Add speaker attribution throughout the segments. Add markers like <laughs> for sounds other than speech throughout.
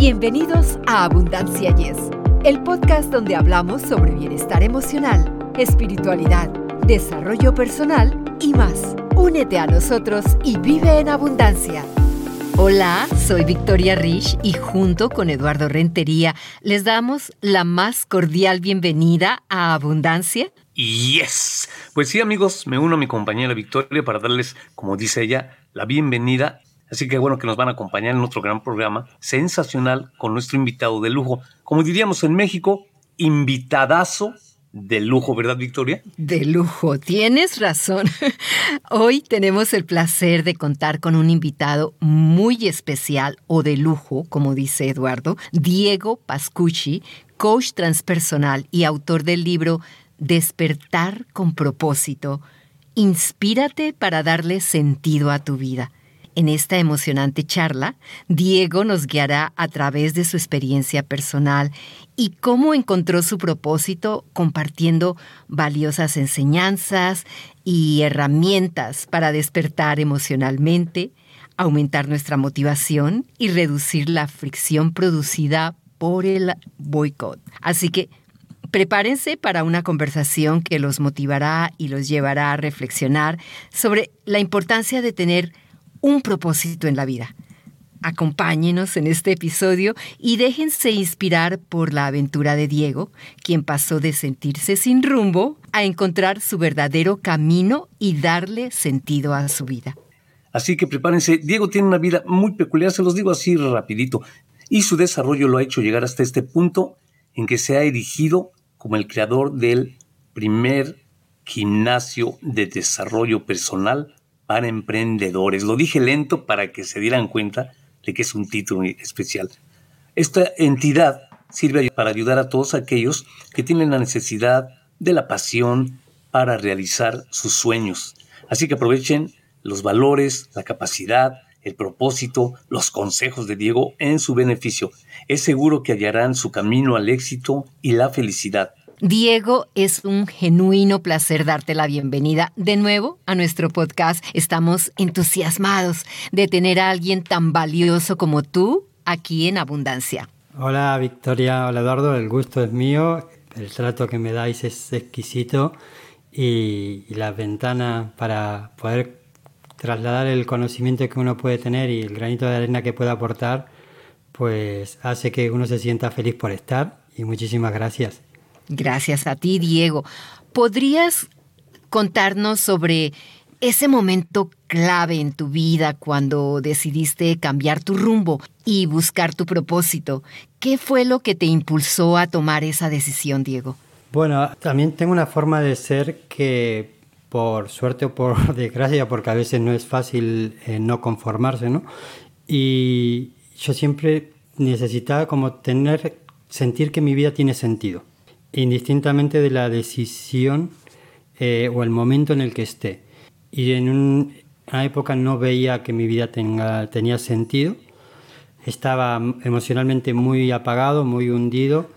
Speaker 1: Bienvenidos a Abundancia Yes, el podcast donde hablamos sobre bienestar emocional, espiritualidad, desarrollo personal y más. Únete a nosotros y vive en abundancia. Hola, soy Victoria Rich y junto con Eduardo Rentería les damos la más cordial bienvenida a Abundancia.
Speaker 2: Yes. Pues sí, amigos, me uno a mi compañera Victoria para darles, como dice ella, la bienvenida Así que bueno que nos van a acompañar en otro gran programa sensacional con nuestro invitado de lujo. Como diríamos en México, invitadazo de lujo, ¿verdad, Victoria?
Speaker 1: De lujo, tienes razón. <laughs> Hoy tenemos el placer de contar con un invitado muy especial o de lujo, como dice Eduardo, Diego Pascucci, coach transpersonal y autor del libro Despertar con propósito. Inspírate para darle sentido a tu vida. En esta emocionante charla, Diego nos guiará a través de su experiencia personal y cómo encontró su propósito compartiendo valiosas enseñanzas y herramientas para despertar emocionalmente, aumentar nuestra motivación y reducir la fricción producida por el boicot. Así que prepárense para una conversación que los motivará y los llevará a reflexionar sobre la importancia de tener un propósito en la vida. Acompáñenos en este episodio y déjense inspirar por la aventura de Diego, quien pasó de sentirse sin rumbo a encontrar su verdadero camino y darle sentido a su vida.
Speaker 2: Así que prepárense, Diego tiene una vida muy peculiar, se los digo así rapidito, y su desarrollo lo ha hecho llegar hasta este punto en que se ha erigido como el creador del primer gimnasio de desarrollo personal para emprendedores. Lo dije lento para que se dieran cuenta de que es un título especial. Esta entidad sirve para ayudar a todos aquellos que tienen la necesidad de la pasión para realizar sus sueños. Así que aprovechen los valores, la capacidad, el propósito, los consejos de Diego en su beneficio. Es seguro que hallarán su camino al éxito y la felicidad.
Speaker 1: Diego, es un genuino placer darte la bienvenida de nuevo a nuestro podcast. Estamos entusiasmados de tener a alguien tan valioso como tú aquí en Abundancia.
Speaker 3: Hola Victoria, hola Eduardo, el gusto es mío, el trato que me dais es exquisito y, la ventana para poder trasladar el conocimiento que uno puede tener y el granito de arena que puede aportar, pues hace que uno se sienta feliz por estar y muchísimas gracias.
Speaker 1: Gracias a ti, Diego. ¿Podrías contarnos sobre ese momento clave en tu vida cuando decidiste cambiar tu rumbo y buscar tu propósito? ¿Qué fue lo que te impulsó a tomar esa decisión, Diego?
Speaker 3: Bueno, también tengo una forma de ser que por suerte o por <laughs> desgracia, porque a veces no es fácil eh, no conformarse, ¿no? Y yo siempre necesitaba como tener, sentir que mi vida tiene sentido indistintamente de la decisión eh, o el momento en el que esté. Y en una época no veía que mi vida tenía sentido. Estaba emocionalmente muy apagado, muy hundido.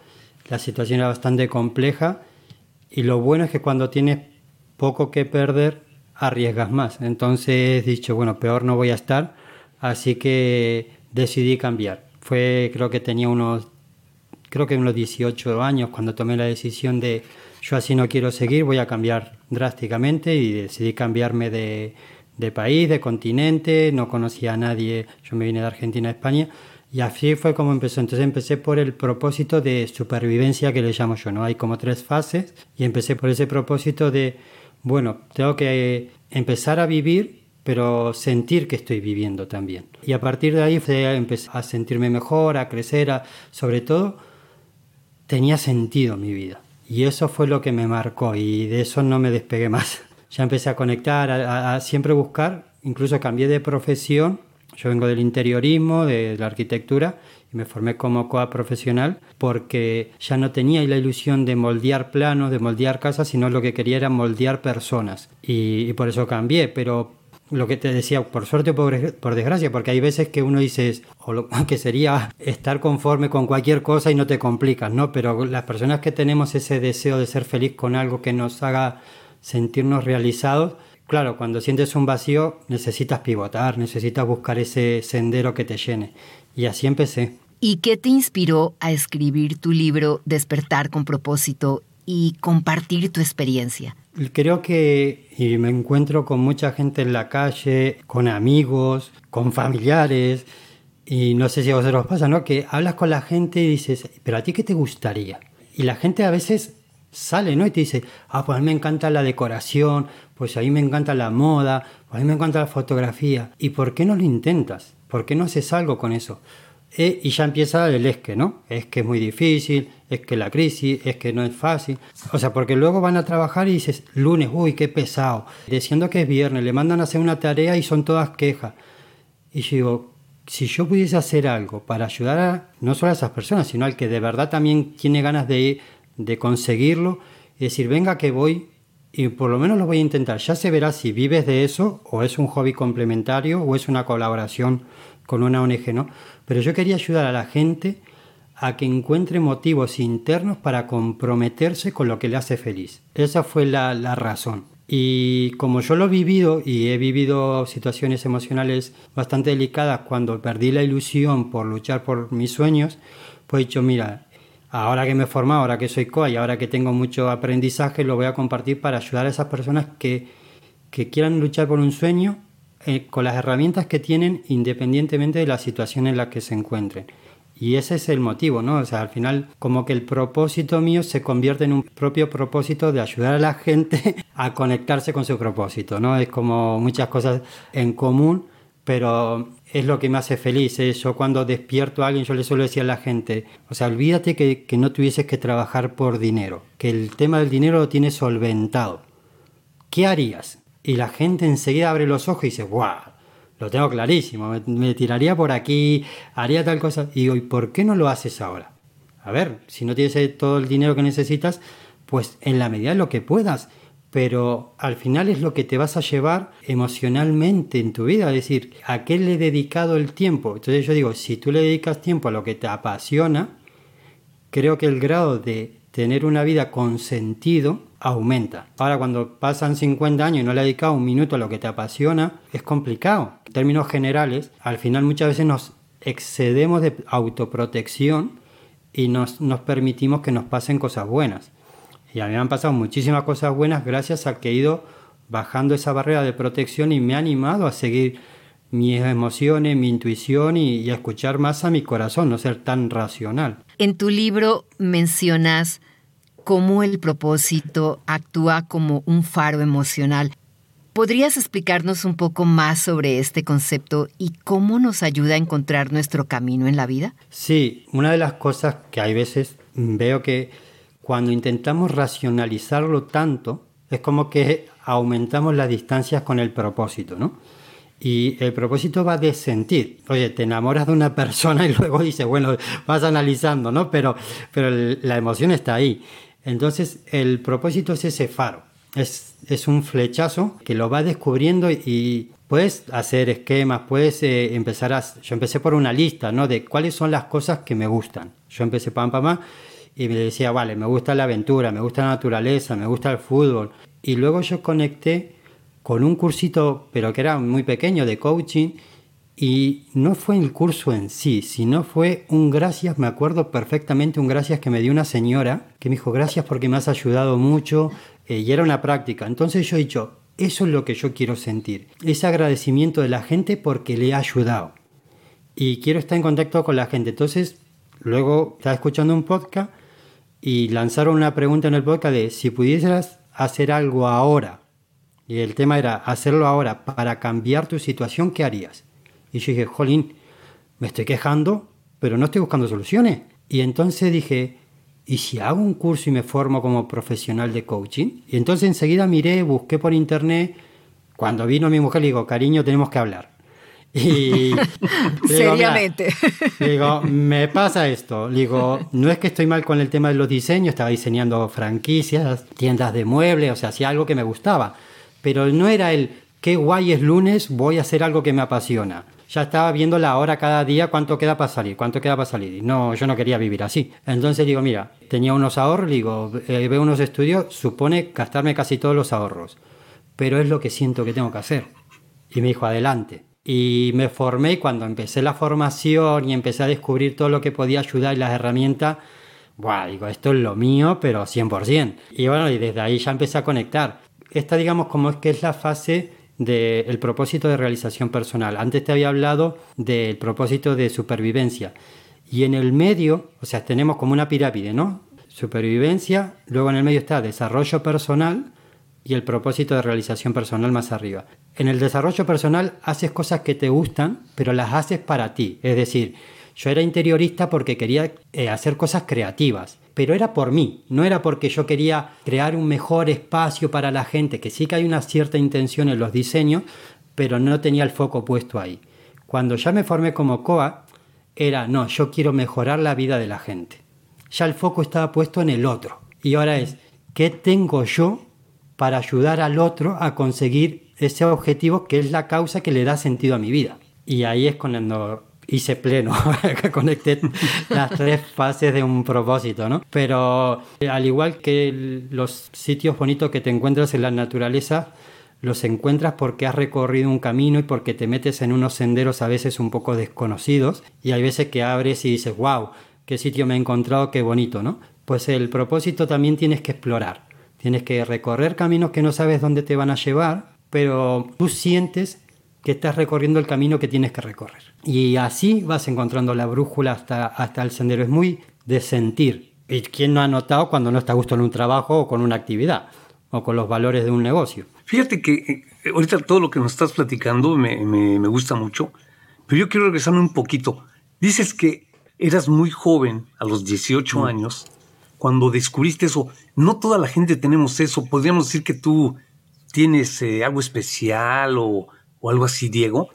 Speaker 3: La situación era bastante compleja. Y lo bueno es que cuando tienes poco que perder, arriesgas más. Entonces he dicho, bueno, peor no voy a estar. Así que decidí cambiar. Fue, creo que tenía unos creo que en los 18 años, cuando tomé la decisión de yo así no quiero seguir, voy a cambiar drásticamente y decidí cambiarme de, de país, de continente, no conocía a nadie, yo me vine de Argentina a España y así fue como empezó. Entonces empecé por el propósito de supervivencia que le llamo yo, ¿no? Hay como tres fases y empecé por ese propósito de, bueno, tengo que empezar a vivir pero sentir que estoy viviendo también. Y a partir de ahí empecé a sentirme mejor, a crecer, a, sobre todo tenía sentido mi vida. Y eso fue lo que me marcó y de eso no me despegué más. <laughs> Ya empecé a conectar, a, siempre buscar, incluso cambié de profesión. Yo vengo del interiorismo, de, la arquitectura, y me formé como COA profesional porque ya no tenía la ilusión de moldear planos, de moldear casas, sino lo que quería era moldear personas. Y, y por eso cambié, pero lo que te decía, por suerte o por, desgracia, porque hay veces que uno dice, o lo <laughs> que sería estar conforme con cualquier cosa y no te complicas, ¿no? Pero las personas que tenemos ese deseo de ser feliz con algo que nos haga sentirnos realizados, claro, cuando sientes un vacío necesitas pivotar, necesitas buscar ese sendero que te llene. Y así empecé.
Speaker 1: ¿Y qué te inspiró a escribir tu libro Despertar con propósito y compartir tu experiencia?
Speaker 3: Creo que y me encuentro con mucha gente en la calle, con amigos, con familiares, y no sé si a vosotros pasa, ¿no? Que hablas con la gente y dices, pero a ti qué te gustaría? Y la gente a veces sale, ¿no? Y te dice, ah, pues a mí me encanta la decoración, pues a mí me encanta la moda, pues a mí me encanta la fotografía. ¿Y por qué no lo intentas? ¿Por qué no haces algo con eso? Eh, y ya empieza el es que, ¿no? Es que es muy difícil, es que la crisis, es que no es fácil. O sea, porque luego van a trabajar y dices, lunes, uy, qué pesado. Diciendo que es viernes, le mandan a hacer una tarea y son todas quejas. Y yo digo, si yo pudiese hacer algo para ayudar a, no solo a esas personas, sino al que de verdad también tiene ganas de, de conseguirlo, y decir, venga que voy y por lo menos lo voy a intentar. Ya se verá si vives de eso o es un hobby complementario o es una colaboración con una ONG, ¿no? Pero yo quería ayudar a la gente a que encuentre motivos internos para comprometerse con lo que le hace feliz. Esa fue la, la razón. Y como yo lo he vivido y he vivido situaciones emocionales bastante delicadas cuando perdí la ilusión por luchar por mis sueños, pues he dicho, mira, ahora que me he formado, ahora que soy COA y ahora que tengo mucho aprendizaje, lo voy a compartir para ayudar a esas personas que, que quieran luchar por un sueño eh, con las herramientas que tienen independientemente de la situación en la que se encuentren. Y ese es el motivo, ¿no? O sea, al final como que el propósito mío se convierte en un propio propósito de ayudar a la <laughs> gente a conectarse con su propósito, ¿no? Es como muchas cosas en común, pero es lo que me hace feliz. ¿eh? Yo cuando despierto a alguien, yo le suelo decir a la gente, o sea, olvídate que, que no tuvieses que trabajar por dinero, que el tema del dinero lo tienes solventado. ¿Qué harías? Y la gente enseguida abre los ojos y dice, ¡guau! Lo tengo clarísimo, me, tiraría por aquí, haría tal cosa. Y digo, ¿y por qué no lo haces ahora? A ver, si no tienes todo el dinero que necesitas, pues en la medida de lo que puedas. Pero al final es lo que te vas a llevar emocionalmente en tu vida. Es decir, ¿a qué le he dedicado el tiempo? Entonces yo digo, si tú le dedicas tiempo a lo que te apasiona, creo que el grado de tener una vida con sentido aumenta. Ahora, cuando pasan 50 años y no le has dedicado un minuto a lo que te apasiona, es complicado. En términos generales, al final muchas veces nos excedemos de autoprotección y nos, nos permitimos que nos pasen cosas buenas. Y a mí me han pasado muchísimas cosas buenas gracias a que he ido bajando esa barrera de protección y me ha animado a seguir mis emociones, mi intuición y, y, a escuchar más a mi corazón, no ser tan racional.
Speaker 1: En tu libro mencionas cómo el propósito actúa como un faro emocional. ¿Podrías explicarnos un poco más sobre este concepto y cómo nos ayuda a encontrar nuestro camino en la vida?
Speaker 3: Sí, una de las cosas que hay veces veo que cuando intentamos racionalizarlo tanto, es como que aumentamos las distancias con el propósito, ¿no? Y el propósito va de sentir. Oye, te enamoras de una persona <laughs> y luego dices, bueno, vas analizando, ¿no? Pero, pero la emoción está ahí. Entonces, el propósito es ese faro. Es, es un flechazo que lo vas descubriendo y puedes hacer esquemas, puedes eh, empezar a... Yo empecé por una lista, ¿no? De cuáles son las cosas que me gustan. Yo empecé pam, pam, y me decía, vale, me gusta la aventura, me gusta la naturaleza, me gusta el fútbol. Y luego yo conecté con un cursito, pero que era muy pequeño, de coaching, y no fue el curso en sí, sino fue un gracias, me acuerdo perfectamente un gracias que me dio una señora, que me dijo gracias porque me has ayudado mucho, eh, y era una práctica. Entonces yo he dicho, eso es lo que yo quiero sentir, ese agradecimiento de la gente porque le ha ayudado. Y quiero estar en contacto con la gente. Entonces, luego estaba escuchando un podcast y lanzaron una pregunta en el podcast de si pudieras hacer algo ahora, y el tema era hacerlo ahora para cambiar tu situación, ¿qué harías? Y yo dije, jolín, me estoy quejando, pero no estoy buscando soluciones. Y entonces dije, ¿y si hago un curso y me formo como profesional de coaching? Y entonces enseguida miré, busqué por internet. Cuando vino mi mujer, le digo, cariño, tenemos que hablar. <laughs>
Speaker 1: Y seriamente. <laughs>
Speaker 3: Le digo, me pasa esto. Le digo, no es que estoy mal con el tema de los diseños, estaba diseñando franquicias, tiendas de muebles, o sea, hacía algo que me gustaba. Pero no era el qué guay es lunes, voy a hacer algo que me apasiona ya estaba viendo la hora cada día, cuánto queda para salir, cuánto queda para salir. Y no, yo no quería vivir así. Entonces digo, mira, tenía unos ahorros, digo, eh, veo unos estudios, supone gastarme casi todos los ahorros. Pero es lo que siento que tengo que hacer. Y me dijo, adelante. y me formé y cuando empecé la formación y empecé a descubrir todo lo que podía ayudar y las herramientas, digo, esto es lo mío, pero 100%. Y bueno, y desde ahí ya empecé a conectar. Esta, digamos, como es que es la fase del propósito de realización personal. Antes te había hablado del propósito de supervivencia. Y en el medio, o sea, tenemos como una pirámide, ¿no? Supervivencia, luego en el medio está desarrollo personal y el propósito de realización personal más arriba. En el desarrollo personal haces cosas que te gustan, pero las haces para ti. Es decir, yo era interiorista porque quería eh, hacer cosas creativas, pero era por mí, no era porque yo quería crear un mejor espacio para la gente, que sí que hay una cierta intención en los diseños, pero no tenía el foco puesto ahí. Cuando ya me formé como COA, era, no, yo quiero mejorar la vida de la gente. Ya el foco estaba puesto en el otro. Y ahora es, ¿qué tengo yo para ayudar al otro a conseguir ese objetivo que es la causa que le da sentido a mi vida? Y ahí es cuando hice pleno, <laughs> conecté las tres fases de un propósito, ¿no? Pero eh, al igual que los sitios bonitos que te encuentras en la naturaleza, los encuentras porque has recorrido un camino y porque te metes en unos senderos a veces un poco desconocidos y hay veces que abres y dices, wow, qué sitio me he encontrado, qué bonito, ¿no? Pues el propósito también tienes que explorar, tienes que recorrer caminos que no sabes dónde te van a llevar, pero tú sientes que estás recorriendo el camino que tienes que recorrer. Y así vas encontrando la brújula hasta, hasta el sendero. Es muy de sentir. ¿Y quién no ha notado cuando no está a gusto en un trabajo o con una actividad? O con los valores de un negocio.
Speaker 2: Fíjate que eh, ahorita todo lo que nos estás platicando me, me, gusta mucho, pero yo quiero regresarme un poquito. Dices que eras muy joven, a los 18 mm. años, cuando descubriste eso. No toda la gente tenemos eso. Podríamos decir que tú tienes eh, algo especial o, o algo así, Diego?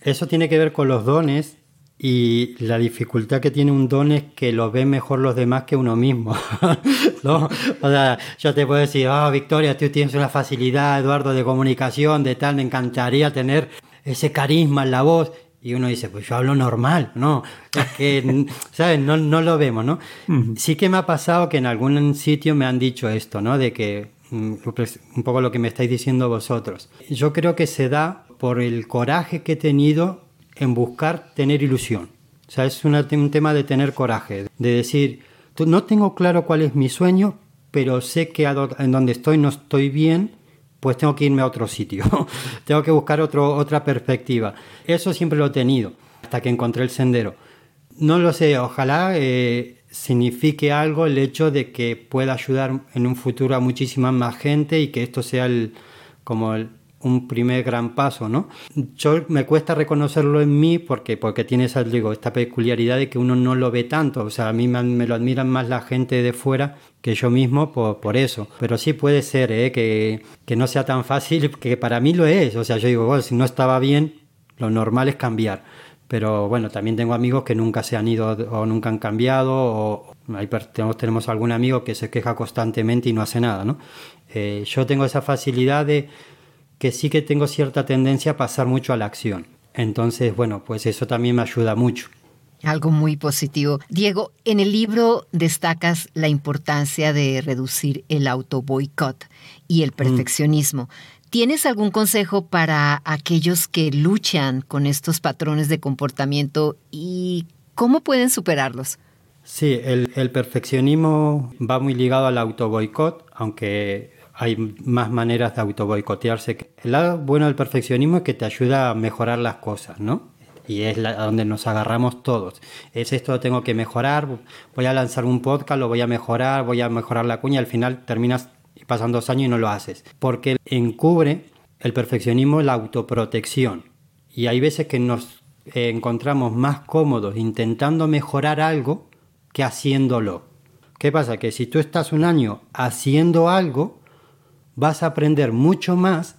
Speaker 3: Eso tiene que ver con los dones y la dificultad que tiene un don es que lo ven mejor los demás que uno mismo. <laughs> ¿no? O sea, yo te puedo decir, ah, Victoria, tú tienes una facilidad, Eduardo, de comunicación, de tal, me encantaría tener ese carisma en la voz. Y uno dice, pues yo hablo normal, ¿no? Es que, <laughs> ¿sabes? No, no lo vemos, ¿no? Sí que me ha pasado que en algún sitio me han dicho esto, ¿no? De que, mm, un poco lo que me estáis diciendo vosotros. Yo creo que se da por el coraje que he tenido en buscar tener ilusión. O sea, es un tema de tener coraje, de decir, no tengo claro cuál es mi sueño, pero sé que en donde estoy no estoy bien, pues tengo que irme a otro sitio, <laughs> tengo que buscar otro, otra perspectiva. Eso siempre lo he tenido, hasta que encontré el sendero. No lo sé, ojalá eh, signifique algo el hecho de que pueda ayudar en un futuro a muchísima más gente y que esto sea como el, un primer gran paso, ¿no? Yo me cuesta reconocerlo en mí porque, porque tiene esa, digo, esta peculiaridad de que uno no lo ve tanto, o sea, a mí me, lo admiran más la gente de fuera que yo mismo por, por eso, pero sí puede ser ¿eh? que, que, no sea tan fácil, <laughs> que para mí lo es, o sea, yo digo, si no estaba bien, lo normal es cambiar. Pero bueno, también tengo amigos que nunca se han ido o nunca han cambiado, o tenemos, tenemos algún amigo que se queja constantemente y no hace nada, ¿no? Eh, yo tengo esa facilidad de, que sí que tengo cierta tendencia a pasar mucho a la acción. Entonces, bueno, pues eso también me ayuda mucho.
Speaker 1: Algo muy positivo. Diego, en el libro destacas la importancia de reducir el auto boicot y el mm. perfeccionismo. ¿Tienes algún consejo para aquellos que luchan con estos patrones de comportamiento y cómo pueden superarlos?
Speaker 3: Sí, el, el perfeccionismo va muy ligado al auto boicot, aunque hay más maneras de autoboicotearse. El lado bueno del perfeccionismo es que te ayuda a mejorar las cosas, ¿no? Y es la, donde nos agarramos todos. Es esto tengo que mejorar, voy a lanzar un podcast, lo voy a mejorar, voy a mejorar la cuña, al final terminas pasan dos años y no lo haces. Porque encubre el perfeccionismo la autoprotección. Y hay veces que nos encontramos más cómodos intentando mejorar algo que haciéndolo. ¿Qué pasa? Que si tú estás un año haciendo algo, vas a aprender mucho más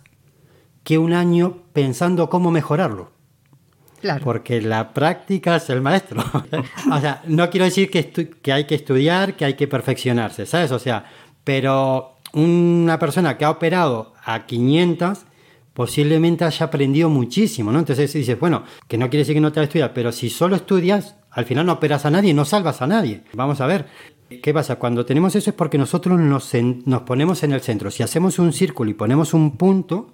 Speaker 3: que un año pensando cómo mejorarlo. Claro. Porque la práctica es el maestro. <laughs> o sea, no quiero decir que, que hay que estudiar, que hay que perfeccionarse, ¿sabes? O sea, pero una persona que ha operado a 500 posiblemente haya aprendido muchísimo, ¿no? Entonces dices, bueno, que no quiere decir que no te estudiar, pero si solo estudias, al final no operas a nadie, no salvas a nadie. Vamos a ver, ¿Qué pasa? Cuando tenemos eso es porque nosotros nos, ponemos en el centro. Si hacemos un círculo y ponemos un punto,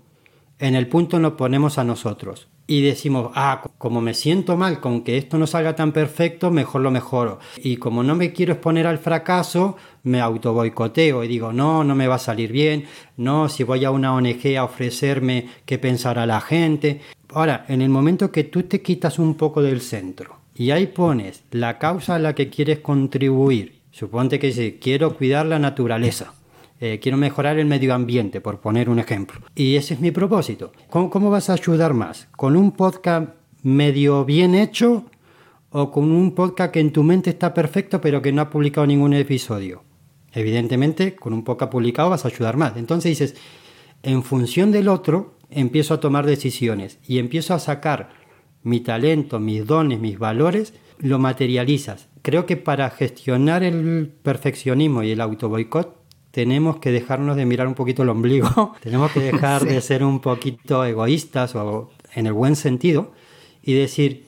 Speaker 3: en el punto nos ponemos a nosotros. y decimos, ah, como me siento mal con que esto no salga tan perfecto, mejor lo mejoro. Y como no me quiero exponer al fracaso, me auto boicoteo y digo, no, no me va a salir bien, no, si voy a una ONG a ofrecerme qué pensará la gente. Ahora, en el momento que tú te quitas un poco del centro y ahí pones la causa a la que quieres contribuir, suponte que dice, quiero cuidar la naturaleza eh, quiero mejorar el medio ambiente, por poner un ejemplo. Y ese es mi propósito. ¿Cómo, vas a ayudar más? ¿Con un podcast medio bien hecho o con un podcast que en tu mente está perfecto pero que no ha publicado ningún episodio? Evidentemente, con un podcast publicado vas a ayudar más. Entonces dices, en función del otro, empiezo a tomar decisiones y empiezo a sacar mi talento, mis dones, mis valores, lo materializas. Creo que para gestionar el perfeccionismo y el autoboicot tenemos que dejarnos de mirar un poquito el ombligo, <laughs> tenemos que dejar <laughs> de ser un poquito egoístas o en el buen sentido y decir,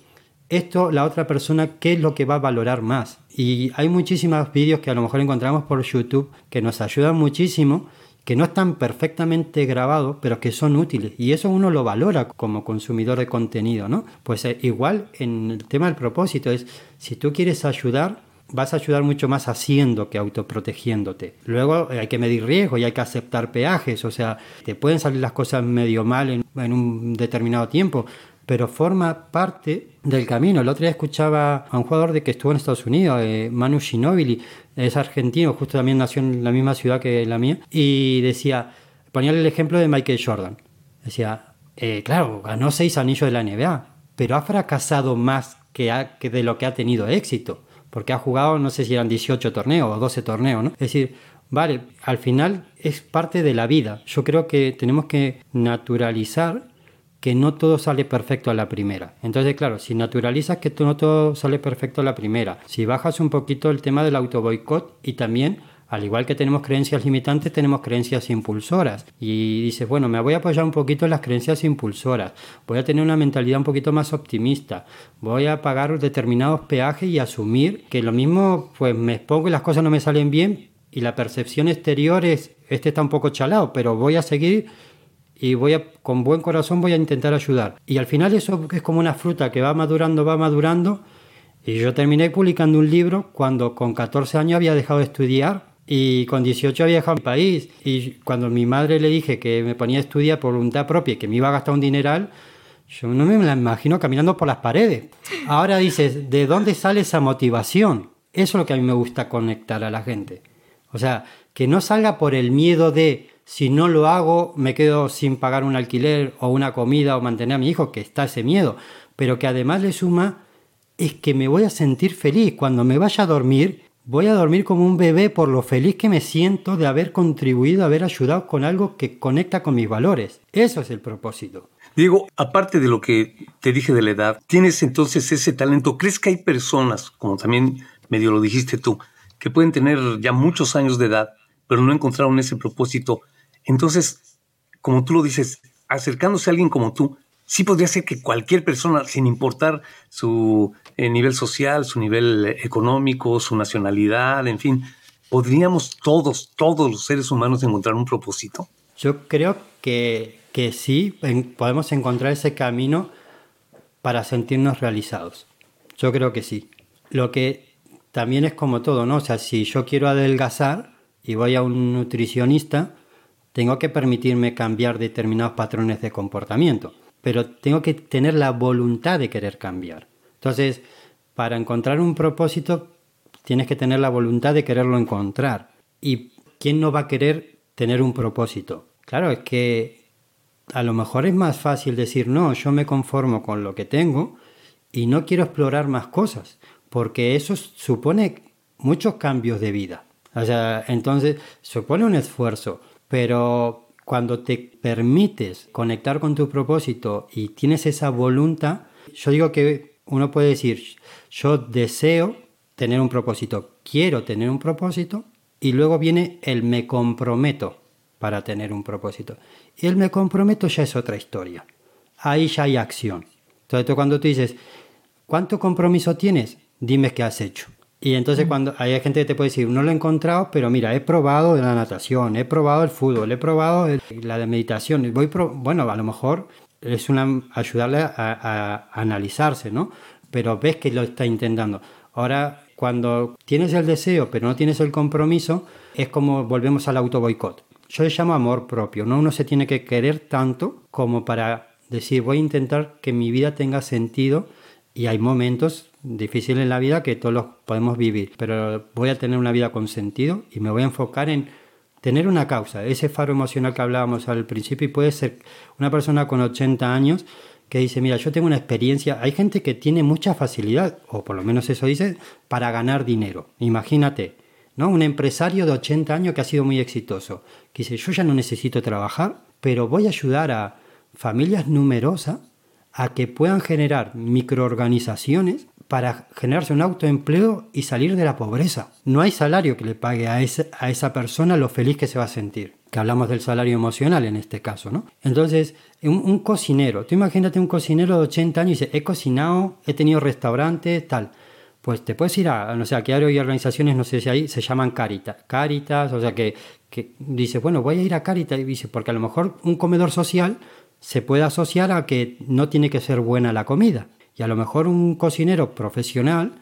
Speaker 3: esto la otra persona, ¿qué es lo que va a valorar más? Y hay muchísimos vídeos que a lo mejor encontramos por YouTube que nos ayudan muchísimo, que no están perfectamente grabados, pero que son útiles. Y eso uno lo valora como consumidor de contenido, ¿no? Pues eh, igual en el tema del propósito es, si tú quieres ayudar, vas a ayudar mucho más haciendo que autoprotegiéndote. Luego eh, hay que medir riesgo y hay que aceptar peajes, o sea, te pueden salir las cosas medio mal en, un determinado tiempo, pero forma parte del camino. El otro día escuchaba a un jugador de que estuvo en Estados Unidos, eh, Manu Ginóbili, es argentino, justo también nació en la misma ciudad que la mía, y decía, ponía el ejemplo de Michael Jordan. Decía, eh, claro, ganó seis anillos de la NBA, pero ha fracasado más que, que de lo que ha tenido éxito porque ha jugado, no sé si eran 18 torneos o 12 torneos, ¿no? Es decir, vale, al final es parte de la vida. Yo creo que tenemos que naturalizar que no todo sale perfecto a la primera. Entonces, claro, si naturalizas que no todo sale perfecto a la primera, si bajas un poquito el tema del autoboicot y también al igual que tenemos creencias limitantes, tenemos creencias impulsoras. Y dices, bueno, me voy a apoyar un poquito en las creencias impulsoras, voy a tener una mentalidad un poquito más optimista, voy a pagar determinados peajes y asumir que lo mismo, pues me expongo y las cosas no me salen bien y la percepción exterior es, este está un poco chalado, pero voy a seguir y voy a, con buen corazón voy a intentar ayudar. Y al final eso es como una fruta que va madurando, va madurando. Y yo terminé publicando un libro cuando con 14 años había dejado de estudiar y con 18 había viajado a mi país. Y cuando mi madre le dije que me ponía a estudiar por voluntad propia y que me iba a gastar un dineral, yo no me la imagino caminando por las paredes. Ahora dices, ¿de dónde sale esa motivación? Eso es lo que a mí me gusta conectar a la gente. O sea, que no salga por el miedo de si no lo hago me quedo sin pagar un alquiler o una comida o mantener a mi hijo, que está ese miedo, pero que además le suma es que me voy a sentir feliz cuando me vaya a dormir Voy a dormir como un bebé por lo feliz que me siento de haber contribuido, haber ayudado con algo que conecta con mis valores. Eso es el propósito.
Speaker 2: Diego, aparte de lo que te dije de la edad, ¿tienes entonces ese talento? ¿Crees que hay personas, como también medio lo dijiste tú, que pueden tener ya muchos años de edad, pero no encontraron ese propósito? Entonces, como tú lo dices, acercándose a alguien como tú, sí podría ser que cualquier persona, sin importar su eh, nivel social, su nivel económico, su nacionalidad, en fin, podríamos todos, todos los seres humanos encontrar un propósito.
Speaker 3: Yo creo que, que sí, podemos encontrar ese camino para sentirnos realizados. Yo creo que sí. Lo que también es como todo, ¿no? O sea, si yo quiero adelgazar y voy a un nutricionista, tengo que permitirme cambiar determinados patrones de comportamiento pero tengo que tener la voluntad de querer cambiar. Entonces, para encontrar un propósito, tienes que tener la voluntad de quererlo encontrar. ¿Y quién no va a querer tener un propósito? Claro, es que a lo mejor es más fácil decir, no, yo me conformo con lo que tengo y no quiero explorar más cosas, porque eso supone muchos cambios de vida. O sea, entonces supone un esfuerzo, pero cuando te permites conectar con tu propósito y tienes esa voluntad, yo digo que uno puede decir, yo deseo tener un propósito, quiero tener un propósito, y luego viene el me comprometo para tener un propósito. Y el me comprometo ya es otra historia. Ahí ya hay acción. Entonces cuando tú dices, ¿cuánto compromiso tienes? Dime qué has hecho. Y entonces cuando hay gente que te puede decir, no lo he encontrado, pero mira, he probado la natación, he probado el fútbol, he probado la de meditación, voy bueno, a lo mejor es una, ayudarle a, a analizarse, ¿no? Pero ves que lo está intentando. Ahora, cuando tienes el deseo pero no tienes el compromiso, es como volvemos al auto boicot. Yo le llamo amor propio, ¿no? Uno se tiene que querer tanto como para decir, voy a intentar que mi vida tenga sentido y hay momentos difíciles en la vida que todos los podemos vivir, pero voy a tener una vida con sentido y me voy a enfocar en tener una causa, ese faro emocional que hablábamos al principio y puede ser una persona con 80 años que dice, mira, yo tengo una experiencia, hay gente que tiene mucha facilidad, o por lo menos eso dice, para ganar dinero. Imagínate, ¿no? Un empresario de 80 años que ha sido muy exitoso, que dice, yo ya no necesito trabajar, pero voy a ayudar a familias numerosas a que puedan generar microorganizaciones para generarse un autoempleo y salir de la pobreza. No hay salario que le pague a, a esa persona lo feliz que se va a sentir. Que hablamos del salario emocional en este caso, ¿no? Entonces, un, cocinero, tú imagínate un cocinero de 80 años y dice, he cocinado, he tenido restaurantes, tal. Pues te puedes ir a, no sé, aquí hay organizaciones, no sé si ahí, se llaman Caritas. Caritas, o sea que, que dice, bueno, voy a ir a Caritas, y dice, porque a lo mejor un comedor social se puede asociar a que no tiene que ser buena la comida. Y a lo mejor un cocinero profesional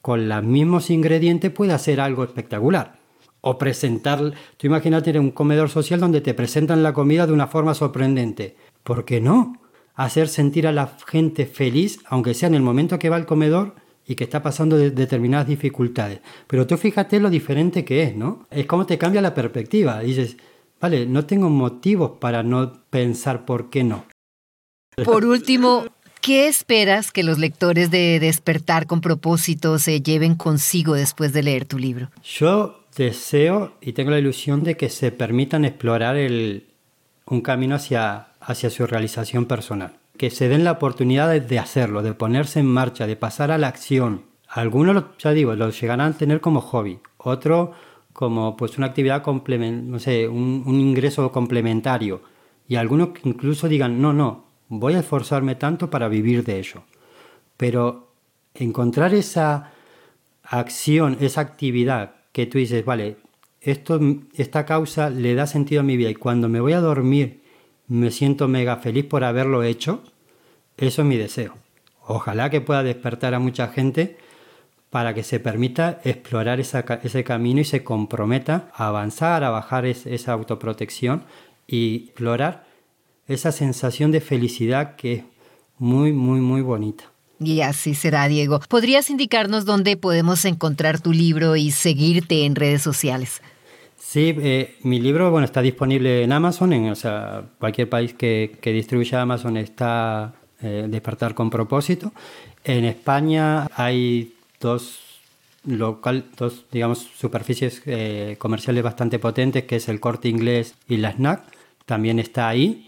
Speaker 3: con los mismos ingredientes puede hacer algo espectacular. O presentar, tú imagínate un comedor social donde te presentan la comida de una forma sorprendente. ¿Por qué no? Hacer sentir a la gente feliz, aunque sea en el momento que va al comedor y que está pasando determinadas dificultades. Pero tú fíjate lo diferente que es, ¿no? Es como te cambia la perspectiva. Dices, Vale, no tengo motivos para no pensar por qué no.
Speaker 1: Por último, ¿qué esperas que los lectores de Despertar con propósito se lleven consigo después de leer tu libro?
Speaker 3: Yo deseo y tengo la ilusión de que se permitan explorar un camino hacia, hacia su realización personal. Que se den la oportunidad de, hacerlo, de ponerse en marcha, de pasar a la acción. Algunos, ya digo, lo llegarán a tener como hobby. Otros como pues una actividad complementaria, no sé, un, ingreso complementario. Y algunos incluso digan, no, no, voy a esforzarme tanto para vivir de ello. Pero encontrar esa acción, esa actividad que tú dices, vale, esto, esta causa le da sentido a mi vida y cuando me voy a dormir me siento mega feliz por haberlo hecho, eso es mi deseo. Ojalá que pueda despertar a mucha gente para que se permita explorar ese camino y se comprometa a avanzar, a bajar esa autoprotección y explorar esa sensación de felicidad que es muy, muy, muy bonita.
Speaker 1: Y así será, Diego. ¿Podrías indicarnos dónde podemos encontrar tu libro y seguirte en redes sociales?
Speaker 3: Sí, eh, mi libro bueno, está disponible en Amazon, en o sea, cualquier país que, que distribuya Amazon está eh, Despertar con propósito. En España hay dos local, dos digamos superficies eh, comerciales bastante potentes que es el Corte Inglés y la Snack también está ahí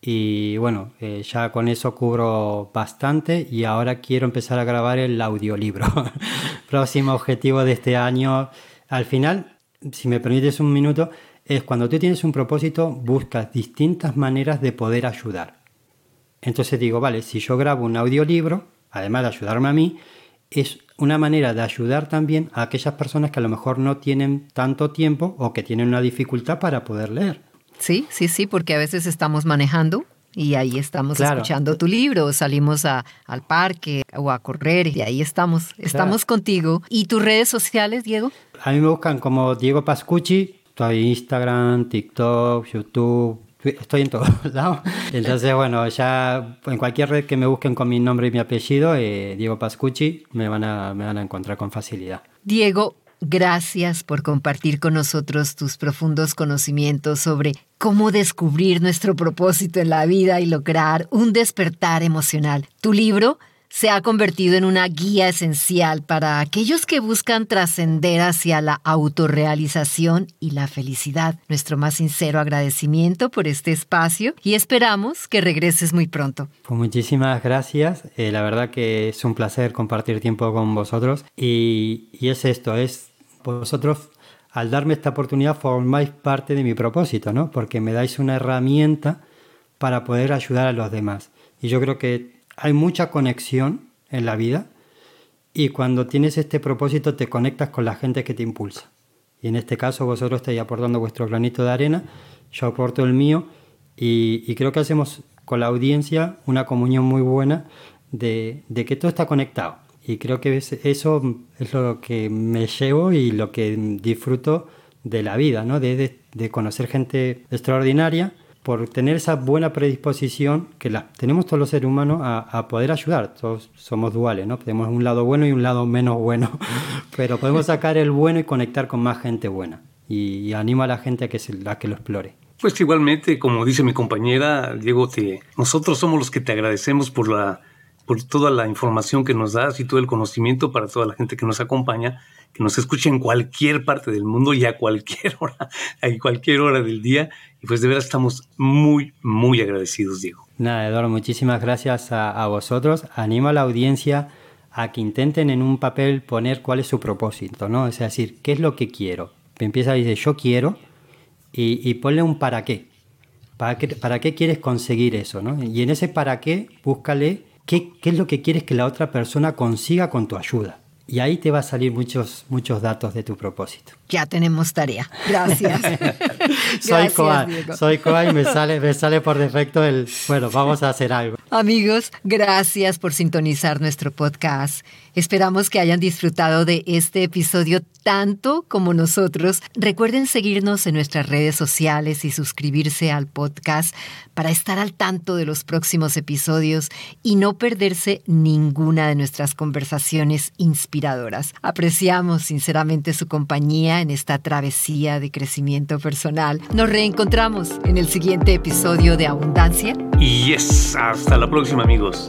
Speaker 3: y bueno eh, ya con eso cubro bastante y ahora quiero empezar a grabar el audiolibro <laughs> próximo objetivo de este año al final si me permites un minuto es cuando tú tienes un propósito buscas distintas maneras de poder ayudar entonces digo vale si yo grabo un audiolibro además de ayudarme a mí es una manera de ayudar también a aquellas personas que a lo mejor no tienen tanto tiempo o que tienen una dificultad para poder leer.
Speaker 1: Sí, sí, sí, porque a veces estamos manejando y ahí estamos escuchando tu libro, salimos a, al parque o a correr y ahí estamos, estamos contigo. ¿Y tus redes sociales, Diego?
Speaker 3: A mí me buscan como Diego Pascucci, estoy Instagram, TikTok, YouTube, estoy en todos <laughs> lados. Entonces, bueno, ya en cualquier red que me busquen con mi nombre y mi apellido, eh, Diego Pascucci, me van, a, me van a encontrar con facilidad.
Speaker 1: Diego, gracias por compartir con nosotros tus profundos conocimientos sobre cómo descubrir nuestro propósito en la vida y lograr un despertar emocional. Tu libro se ha convertido en una guía esencial para aquellos que buscan trascender hacia la autorrealización y la felicidad. Nuestro más sincero agradecimiento por este espacio y esperamos que regreses muy pronto.
Speaker 3: Pues muchísimas gracias. Eh, la verdad que es un placer compartir tiempo con vosotros y, y es esto, es vosotros al darme esta oportunidad formáis parte de mi propósito, ¿no? Porque me dais una herramienta para poder ayudar a los demás. Y yo creo que hay mucha conexión en la vida y cuando tienes este propósito te conectas con la gente que te impulsa. Y en este caso vosotros estáis aportando vuestro granito de arena, yo aporto el mío y, creo que hacemos con la audiencia una comunión muy buena de, de que todo está conectado. Y creo que eso es lo que me llevo y lo que disfruto de la vida, ¿no? de, de conocer gente extraordinaria por tener esa buena predisposición que la tenemos todos los seres humanos a, poder ayudar. Todos somos duales, ¿no? Tenemos un lado bueno y un lado menos bueno, <laughs> pero podemos sacar el bueno y conectar con más gente buena. Y, animo a la gente a que, se, a que lo explore.
Speaker 2: Pues igualmente, como dice mi compañera, Diego, te, nosotros somos los que te agradecemos por, la, por toda la información que nos das y todo el conocimiento para toda la gente que nos acompaña que nos escuche en cualquier parte del mundo y a cualquier <laughs> hora, a cualquier hora del día. Y pues de verdad estamos muy, muy agradecidos, Diego.
Speaker 3: Nada, Eduardo, muchísimas gracias a, vosotros. Animo a la audiencia a que intenten en un papel poner cuál es su propósito, ¿no? Es decir, ¿qué es lo que quiero? Empieza a decir, yo quiero, y, y ponle un para qué. ¿Para qué, ¿Para qué quieres conseguir eso? ¿no? Y en ese para qué, búscale qué, qué es lo que quieres que la otra persona consiga con tu ayuda. Y ahí te va a salir muchos, muchos datos de tu propósito.
Speaker 1: Ya tenemos tarea. Gracias. <laughs>
Speaker 3: soy Coa, soy Coa y me sale, me sale por defecto el, bueno, vamos a hacer algo.
Speaker 1: Amigos, gracias por sintonizar nuestro podcast. Esperamos que hayan disfrutado de este episodio tanto como nosotros. Recuerden seguirnos en nuestras redes sociales y suscribirse al podcast para estar al tanto de los próximos episodios y no perderse ninguna de nuestras conversaciones inspiradoras. Apreciamos sinceramente su compañía en esta travesía de crecimiento personal. Nos reencontramos en el siguiente episodio de Abundancia.
Speaker 2: Yes, hasta la próxima amigos.